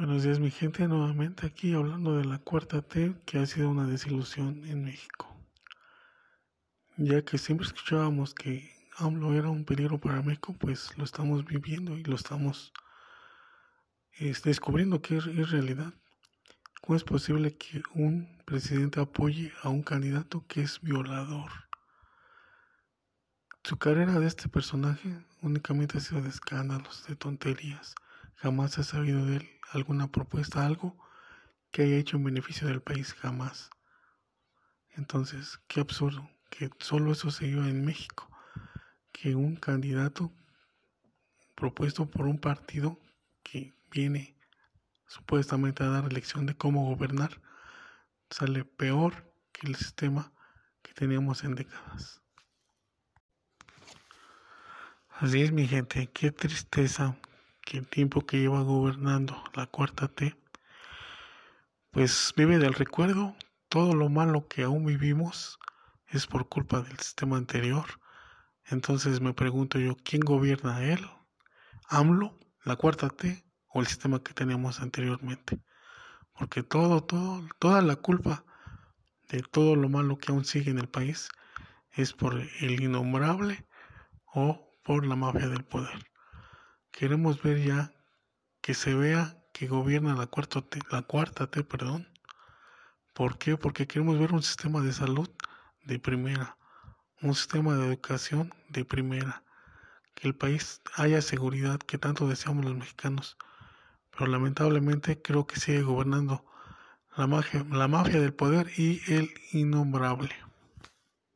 Buenos días mi gente, nuevamente aquí hablando de la cuarta T que ha sido una desilusión en México. Ya que siempre escuchábamos que AMLO era un peligro para México, pues lo estamos viviendo y lo estamos descubriendo que es, realidad. ¿Cómo es posible que un presidente apoye a un candidato que es violador? Su carrera de este personaje únicamente ha sido de escándalos, de tonterías. Jamás ha sabido de él alguna propuesta, algo que haya hecho en beneficio del país, jamás. Entonces, qué absurdo que solo eso se dio en México, que un candidato propuesto por un partido que viene supuestamente a dar lección de cómo gobernar, sale peor que el sistema que teníamos en décadas. Así es mi gente, qué tristeza que el tiempo que lleva gobernando la cuarta T, pues vive del recuerdo, todo lo malo que aún vivimos es por culpa del sistema anterior. Entonces me pregunto yo, ¿quién gobierna a él? ¿AMLO, la cuarta T o el sistema que teníamos anteriormente? Porque todo, todo, toda la culpa de todo lo malo que aún sigue en el país es por el innombrable o por la mafia del poder. Queremos ver ya que se vea que gobierna la cuarta T, la cuarta T, perdón. ¿Por qué? Porque queremos ver un sistema de salud de primera, un sistema de educación de primera, que el país haya seguridad que tanto deseamos los mexicanos. Pero lamentablemente creo que sigue gobernando la la mafia del poder y el innombrable.